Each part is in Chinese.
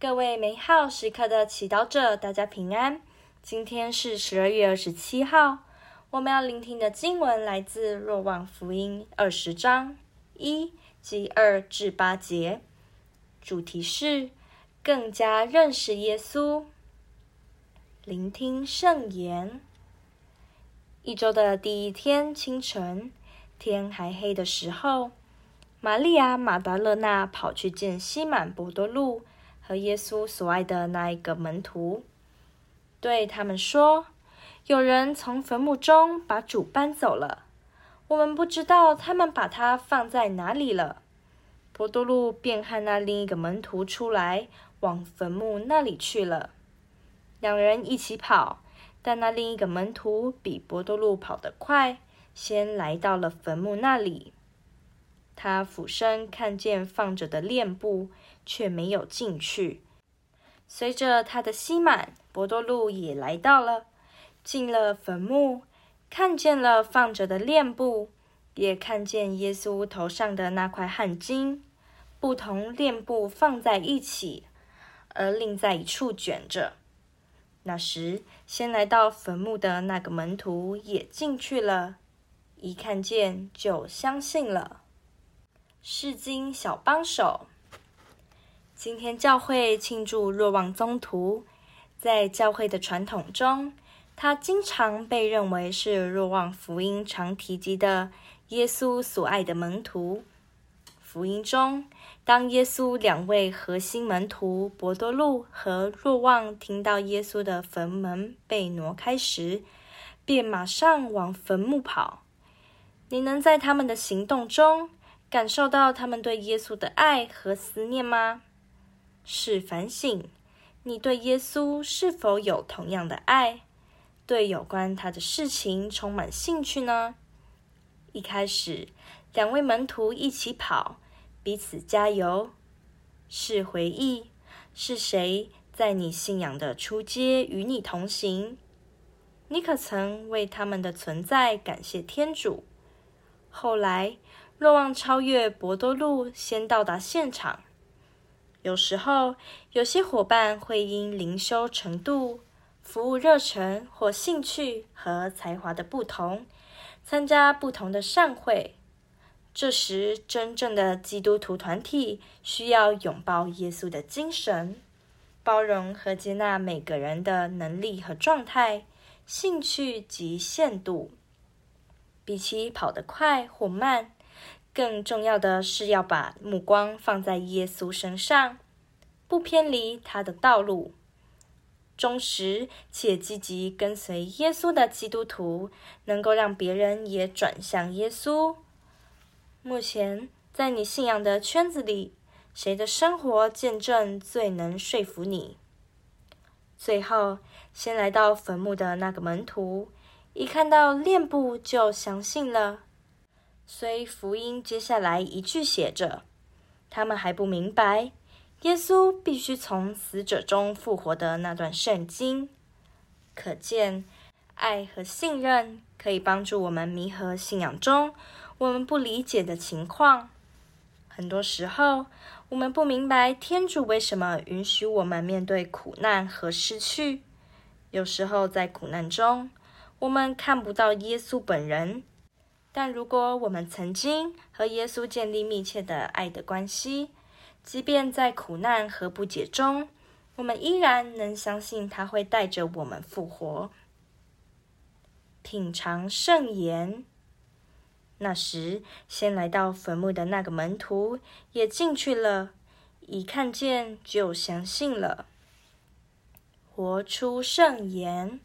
各位美好时刻的祈祷者，大家平安。今天是十二月二十七号，我们要聆听的经文来自《若望福音》二十章一及二至八节，主题是更加认识耶稣。聆听圣言。一周的第一天清晨，天还黑的时候，玛利亚·玛达勒纳跑去见西满·伯多禄。和耶稣所爱的那一个门徒，对他们说：“有人从坟墓中把主搬走了，我们不知道他们把他放在哪里了。”伯多禄便和那另一个门徒出来，往坟墓那里去了。两人一起跑，但那另一个门徒比伯多禄跑得快，先来到了坟墓那里。他俯身看见放着的殓布。却没有进去。随着他的吸满，伯多禄也来到了，进了坟墓，看见了放着的殓布，也看见耶稣头上的那块汗巾，不同殓布放在一起，而另在一处卷着。那时，先来到坟墓的那个门徒也进去了，一看见就相信了。世经小帮手。今天教会庆祝若望宗徒，在教会的传统中，他经常被认为是若望福音常提及的耶稣所爱的门徒。福音中，当耶稣两位核心门徒伯多禄和若望听到耶稣的坟门被挪开时，便马上往坟墓跑。你能在他们的行动中感受到他们对耶稣的爱和思念吗？是反省，你对耶稣是否有同样的爱？对有关他的事情充满兴趣呢？一开始，两位门徒一起跑，彼此加油。是回忆，是谁在你信仰的初阶与你同行？你可曾为他们的存在感谢天主？后来，若望超越博多禄，先到达现场。有时候，有些伙伴会因灵修程度、服务热忱或兴趣和才华的不同，参加不同的善会。这时，真正的基督徒团体需要拥抱耶稣的精神，包容和接纳每个人的能力和状态、兴趣及限度。比起跑得快或慢，更重要的是要把目光放在耶稣身上，不偏离他的道路。忠实且积极跟随耶稣的基督徒，能够让别人也转向耶稣。目前，在你信仰的圈子里，谁的生活见证最能说服你？最后，先来到坟墓的那个门徒，一看到殓布就相信了。虽福音接下来一句写着，他们还不明白耶稣必须从死者中复活的那段圣经。可见，爱和信任可以帮助我们弥合信仰中我们不理解的情况。很多时候，我们不明白天主为什么允许我们面对苦难和失去。有时候，在苦难中，我们看不到耶稣本人。但如果我们曾经和耶稣建立密切的爱的关系，即便在苦难和不解中，我们依然能相信他会带着我们复活。品尝圣言。那时，先来到坟墓的那个门徒也进去了，一看见就相信了。活出圣言，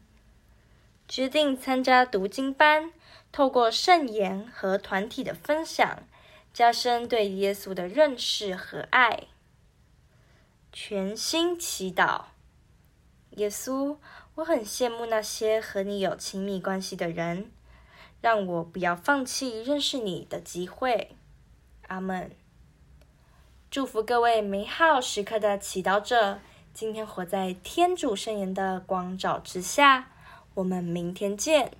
决定参加读经班。透过圣言和团体的分享，加深对耶稣的认识和爱。全心祈祷，耶稣，我很羡慕那些和你有亲密关系的人，让我不要放弃认识你的机会。阿门。祝福各位美好时刻的祈祷者，今天活在天主圣言的光照之下。我们明天见。